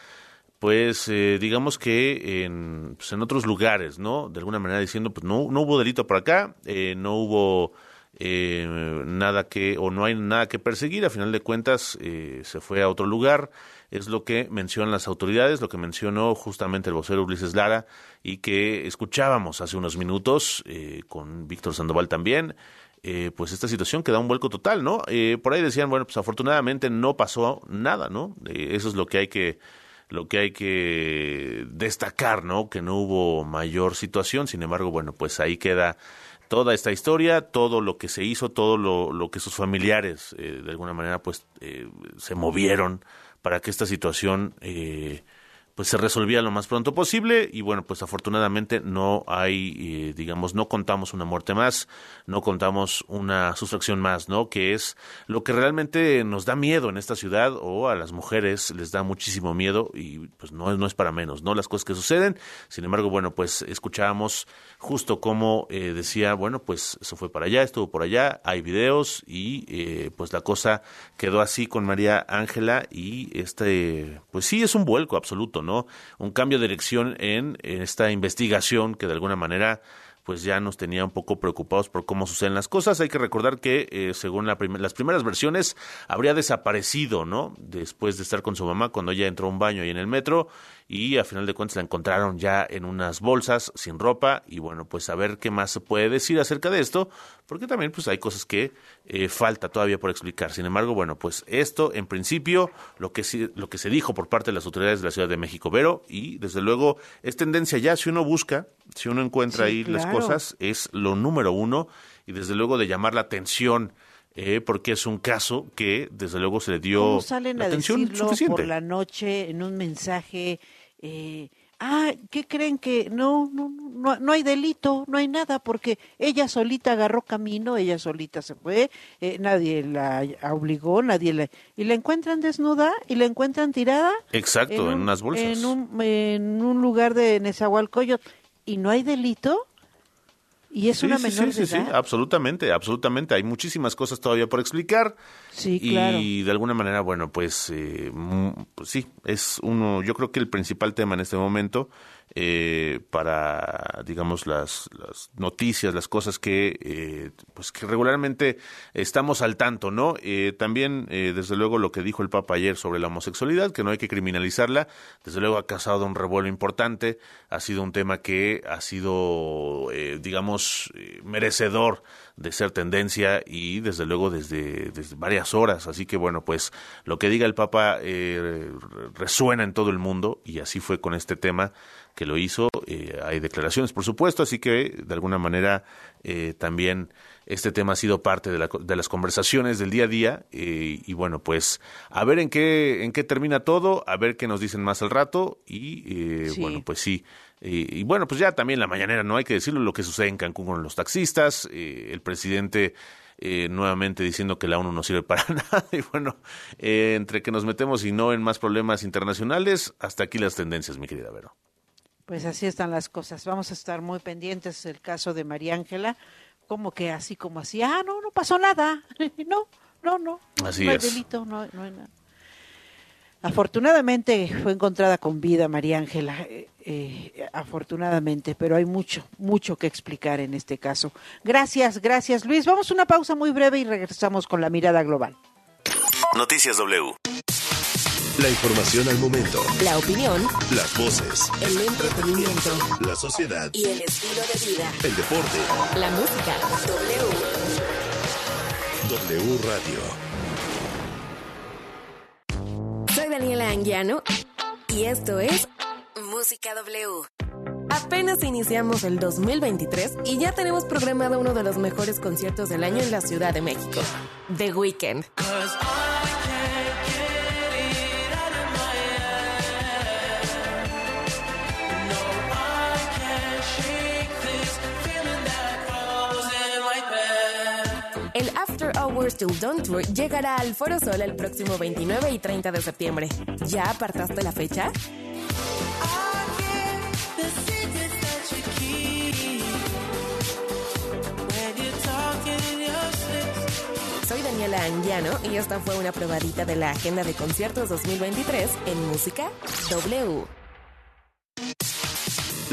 pues eh, digamos que en, pues en otros lugares, ¿no? De alguna manera diciendo, pues no, no hubo delito por acá, eh, no hubo eh, nada que, o no hay nada que perseguir, a final de cuentas eh, se fue a otro lugar, es lo que mencionan las autoridades, lo que mencionó justamente el vocero Ulises Lara y que escuchábamos hace unos minutos eh, con Víctor Sandoval también. Eh, pues esta situación que da un vuelco total, ¿no? Por ahí decían, bueno, pues afortunadamente no pasó nada, ¿no? Eso es lo que hay que lo que hay que destacar, ¿no? Que no hubo mayor situación, sin embargo, bueno, pues ahí queda toda esta historia, todo lo que se hizo, todo lo, lo que sus familiares eh, de alguna manera pues eh, se movieron para que esta situación eh, pues se resolvía lo más pronto posible y bueno pues afortunadamente no hay eh, digamos no contamos una muerte más no contamos una sustracción más no que es lo que realmente nos da miedo en esta ciudad o a las mujeres les da muchísimo miedo y pues no no es para menos no las cosas que suceden. Sin embargo bueno pues escuchábamos justo como eh, decía bueno pues se fue para allá estuvo por allá hay videos y eh, pues la cosa quedó así con María Ángela y este pues sí es un vuelco absoluto ¿no? Un cambio de dirección en, esta investigación que de alguna manera pues ya nos tenía un poco preocupados por cómo suceden las cosas. Hay que recordar que, eh, según las primeras versiones, habría desaparecido, ¿no? Después de estar con su mamá cuando ella entró a un baño ahí en el metro y a final de cuentas la encontraron ya en unas bolsas, sin ropa, y bueno, pues a ver qué más se puede decir acerca de esto, porque también pues hay cosas que eh, falta todavía por explicar. Sin embargo, bueno, pues esto en principio, lo que, lo que se dijo por parte de las autoridades de la Ciudad de México, Vero, y desde luego es tendencia ya, si uno busca, si uno encuentra Sí, ahí las cosas, es lo número uno, y desde luego de llamar la atención, eh, porque es un caso que desde luego se le dio ¿Cómo salen la a atención decirlo suficiente. por la noche en un mensaje? Eh, ah, ¿qué creen que no, no, no, no hay delito, no hay nada, porque ella solita agarró camino, ella solita se fue, eh, nadie la obligó, nadie la... Y la encuentran desnuda y la encuentran tirada. Exacto, en, un- unas bolsas. En un, en un lugar de Nezahualcóyotl y no hay delito. Y es una sí, menor sí, de sí, absolutamente, absolutamente. Hay muchísimas cosas todavía por explicar. Sí, y claro. de alguna manera, bueno, pues, eh, mm, pues sí, es uno, yo creo que el principal tema en este momento eh, para, digamos, las, las noticias, las cosas que, eh, pues, que regularmente estamos al tanto, ¿no? Eh, también, eh, desde luego, lo que dijo el Papa ayer sobre la homosexualidad, que no hay que criminalizarla, desde luego ha causado un revuelo importante, ha sido un tema que ha sido, eh, digamos, eh, merecedor de ser tendencia y desde luego desde, desde varias horas. Así que bueno, pues lo que diga el Papa resuena en todo el mundo y así fue con este tema que lo hizo. Eh, hay declaraciones, por supuesto, así que de alguna manera eh, también este tema ha sido parte de, la- de las conversaciones del día a día eh, y bueno, pues a ver en qué, en qué termina todo, a ver qué nos dicen más al rato y eh, Sí. bueno, pues sí. Y, y bueno, pues ya también la mañanera, no hay que decirlo, lo que sucede en Cancún con los taxistas, eh, el presidente eh, nuevamente diciendo que la ONU no sirve para *laughs* nada y bueno, eh, entre que nos metemos y no en más problemas internacionales, hasta aquí las tendencias, mi querida Vero. Pues así están las cosas. Vamos a estar muy pendientes del caso de María Ángela, como que así como así, ah, no, no pasó nada. *laughs* No, no, no. Así no hay es. delito, no, no hay nada. Afortunadamente fue encontrada con vida María Ángela, eh, eh, afortunadamente, pero hay mucho, mucho que explicar en este caso. Gracias, gracias Luis. Vamos a una pausa muy breve y regresamos con la mirada global. Noticias W. La información al momento. La opinión, Las voces. el entretenimiento La sociedad. y el estilo de vida. El deporte. La música. W. W Radio. Soy Daniela Anguiano y esto es Música W. Apenas iniciamos el 2023 y ya tenemos programado uno de los mejores conciertos del año en la Ciudad de México, The Weeknd. After Hours Till Dawn Tour llegará al Foro Sol el próximo 29 y 30 de septiembre. ¿Ya apartaste la fecha? Soy Daniela Anguiano y esta fue una probadita de la agenda de conciertos 2023 en Música W.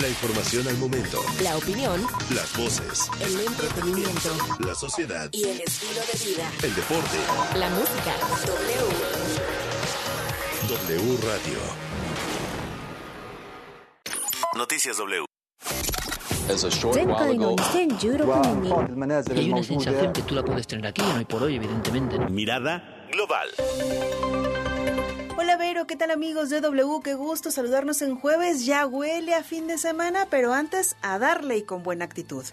La información al momento. La opinión, Las voces. el entretenimiento La sociedad. y el estilo de vida. El deporte. La música W. W Radio. Noticias W. Hay una sensación que tú la puedes tener aquí, no y por hoy, evidentemente. ¿no? Mirada global. Hola Vero, ¿qué tal amigos de W? Qué gusto saludarnos en jueves. Ya huele a fin de semana, pero antes a darle y con buena actitud.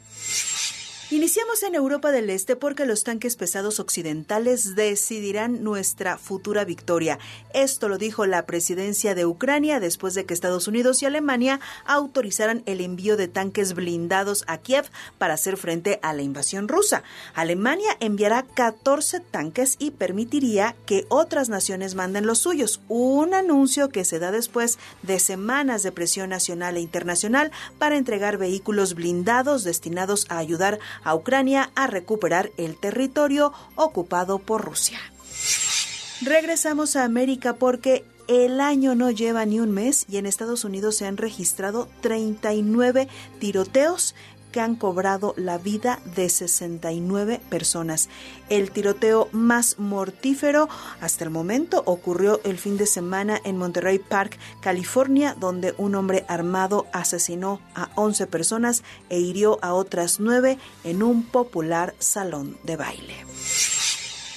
Iniciamos en Europa del Este porque los tanques pesados occidentales decidirán nuestra futura victoria. Esto lo dijo la presidencia de Ucrania después de que Estados Unidos y Alemania autorizaran el envío de tanques blindados a Kiev para hacer frente a la invasión rusa. Alemania enviará 14 tanques y permitiría que otras naciones manden los suyos. Un anuncio que se da después de semanas de presión nacional e internacional para entregar vehículos blindados destinados a ayudar a Ucrania a recuperar el territorio ocupado por Rusia. Regresamos a América porque el año no lleva ni un mes y en Estados Unidos se han registrado 39 tiroteos que han cobrado la vida de 69 personas. El tiroteo más mortífero hasta el momento ocurrió el fin de semana en Monterey Park, California, donde un hombre armado asesinó a 11 personas e hirió a otras 9 en un popular salón de baile.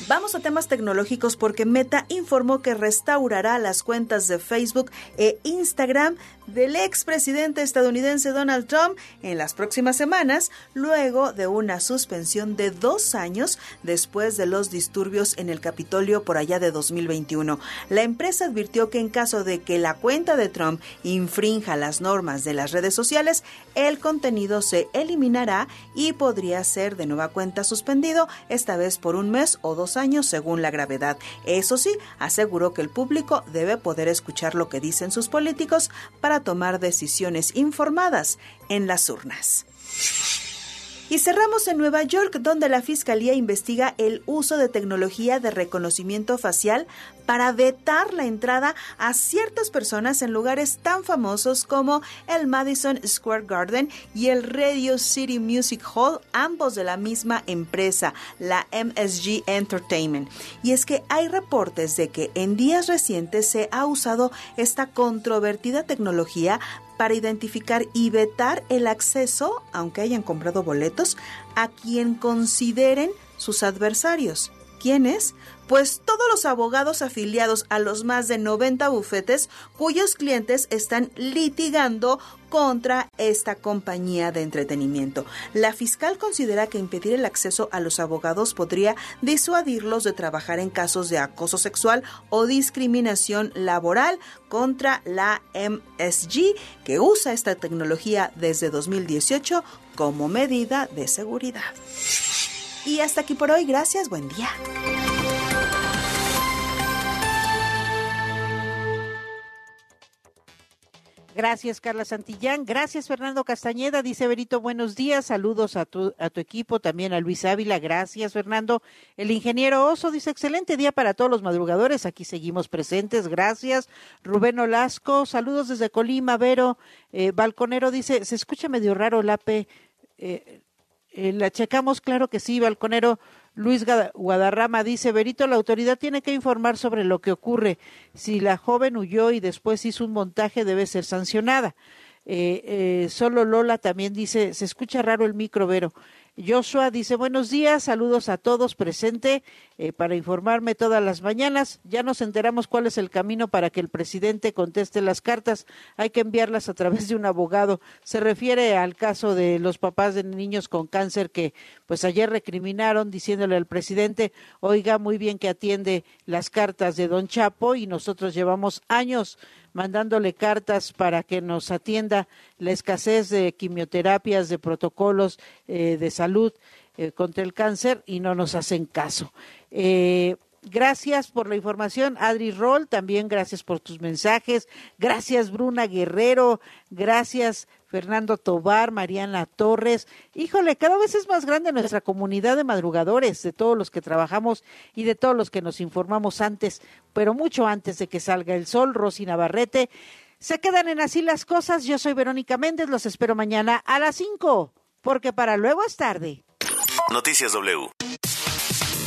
Vamos a temas tecnológicos porque Meta informó que restaurará las cuentas de Facebook e Instagram del expresidente estadounidense Donald Trump en las próximas semanas, luego de una suspensión de dos años después de los disturbios en el Capitolio por allá de 2021. La empresa advirtió que en caso de que la cuenta de Trump infrinja las normas de las redes sociales, el contenido se eliminará y podría ser de nueva cuenta suspendido, esta vez por un mes o dos años según la gravedad. Eso sí, aseguró que el público debe poder escuchar lo que dicen sus políticos para tomar decisiones informadas en las urnas. Y cerramos en Nueva York, donde la Fiscalía investiga el uso de tecnología de reconocimiento facial para vetar la entrada a ciertas personas en lugares tan famosos como el Madison Square Garden y el Radio City Music Hall, ambos de la misma empresa, la MSG Entertainment. Y es que hay reportes de que en días recientes se ha usado esta controvertida tecnología para identificar y vetar el acceso, aunque hayan comprado boletos, a quien consideren sus adversarios. ¿Quiénes? Pues todos los abogados afiliados a los más de 90 bufetes cuyos clientes están litigando contra esta compañía de entretenimiento. La fiscal considera que impedir el acceso a los abogados podría disuadirlos de trabajar en casos de acoso sexual o discriminación laboral contra la MSG, que usa esta tecnología desde 2018 como medida de seguridad. Y hasta aquí por hoy. Gracias. Buen día. Gracias, Carla Santillán. Gracias, Fernando Castañeda. Dice Berito, buenos días. Saludos a tu, a tu equipo, también a Luis Ávila. Gracias, Fernando. El ingeniero Oso dice, excelente día para todos los madrugadores. Aquí seguimos presentes. Gracias. Rubén Olasco, saludos desde Colima. Vero, eh, Balconero dice, se escucha medio raro el AP. Eh, eh, la checamos, claro que sí, Balconero. Luis Guadarrama dice, Berito, la autoridad tiene que informar sobre lo que ocurre. Si la joven huyó y después hizo un montaje, debe ser sancionada. Eh, eh, solo Lola también dice, se escucha raro el micro, Vero. Joshua dice, buenos días, saludos a todos presente eh, para informarme todas las mañanas. Ya nos enteramos cuál es el camino para que el presidente conteste las cartas. Hay que enviarlas a través de un abogado. Se refiere al caso de los papás de niños con cáncer que pues ayer recriminaron diciéndole al presidente, oiga, muy bien que atiende las cartas de don Chapo y nosotros llevamos años mandándole cartas para que nos atienda la escasez de quimioterapias, de protocolos eh, de salud eh, contra el cáncer y no nos hacen caso. Eh, gracias por la información, Adri Roll, también gracias por tus mensajes. Gracias, Bruna Guerrero. Gracias, Fernando Tobar, Mariana Torres. Híjole, cada vez es más grande nuestra comunidad de madrugadores, de todos los que trabajamos y de todos los que nos informamos antes, pero mucho antes de que salga el sol. Rosy Navarrete. Se quedan en así las cosas. Yo soy Verónica Méndez. Los espero mañana a las 5, porque para luego es tarde. Noticias W.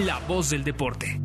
la voz del deporte.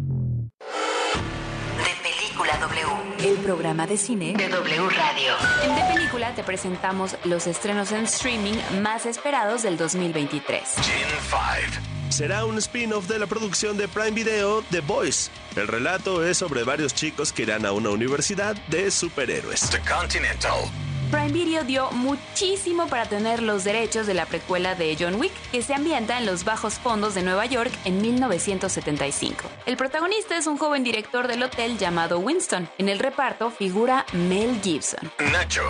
De Película W, el programa de cine de W Radio. En De Película te presentamos los estrenos en streaming más esperados del 2023. Gen 5 será un spin-off de la producción de Prime Video The Boys. El relato es sobre varios chicos que irán a una universidad de superhéroes. The Continental. Prime Video dio muchísimo para tener los derechos de la precuela de John Wick, que se ambienta en los bajos fondos de Nueva York en 1975. El protagonista es un joven director del hotel llamado Winston. En el reparto figura Mel Gibson. Nacho.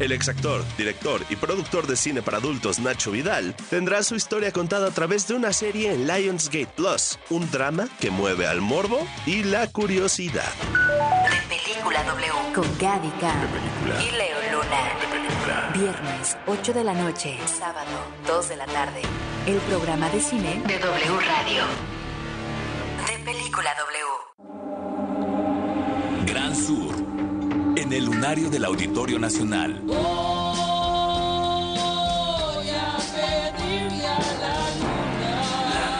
El exactor, director y productor de cine para adultos Nacho Vidal tendrá su historia contada a través de una serie en Lionsgate Plus, un drama que mueve al morbo y la curiosidad. De película W con Gaby y Leo Luna. De película. Viernes, 8 de la noche. Sábado, 2 de la tarde. El programa de cine de W Radio. De Película W. Lunario del Auditorio Nacional. La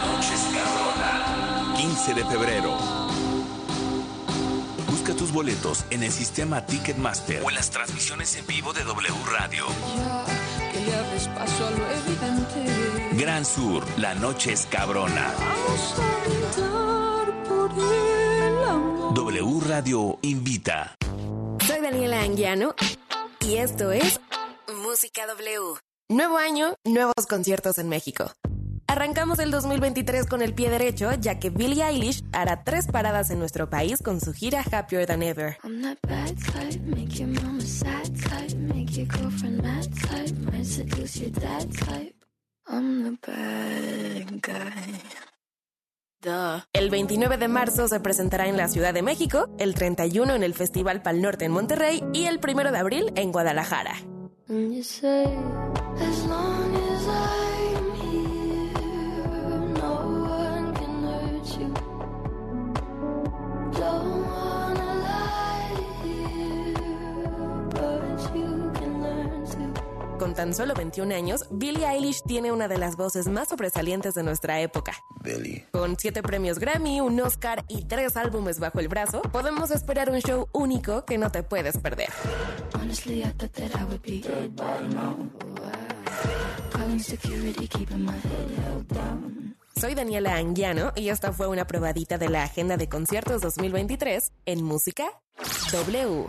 noche es cabrona. 15 de febrero. Busca tus boletos en el sistema Ticketmaster o en las transmisiones en vivo de W Radio. que le abres paso a lo evidente. Gran Sur, la noche es cabrona. Vamos a por el amor. W Radio invita. Daniela Anguiano y esto es Música W. Nuevo año, nuevos conciertos en México. Arrancamos el 2023 con el pie derecho, ya que Billie Eilish hará tres paradas en nuestro país con su gira Happier Than Ever. I'm El 29 de marzo se presentará en la Ciudad de México, el 31 en el Festival Pal Norte en Monterrey y el 1 de abril en Guadalajara. Con tan solo 21 años, Billie Eilish tiene una de las voces más sobresalientes de nuestra época. Billy. Con siete premios Grammy, un Oscar y tres álbumes bajo el brazo, podemos esperar un show único que no te puedes perder. Honestly, I thought that I would be dead by now. Calling security, keeping my head held down. Soy Daniela Anguiano y esta fue una probadita de la agenda de conciertos 2023 en Música W.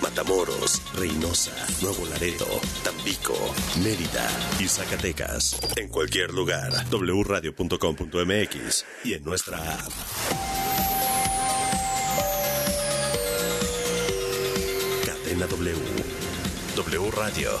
Matamoros, Reynosa, Nuevo Laredo, Tampico, Mérida y Zacatecas. En cualquier lugar, wradio.com.mx y en nuestra app. Cadena W. W Radio.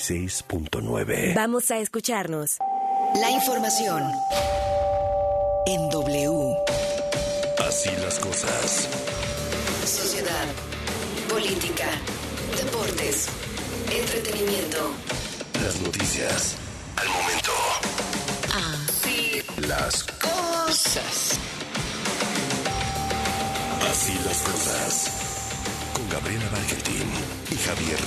96.9. Vamos a escucharnos. La información en W. Así las cosas. Sociedad, política, deportes, entretenimiento. Las noticias. Al momento. Así Las cosas. Así las cosas. Con Gabriela Bargentín y Javier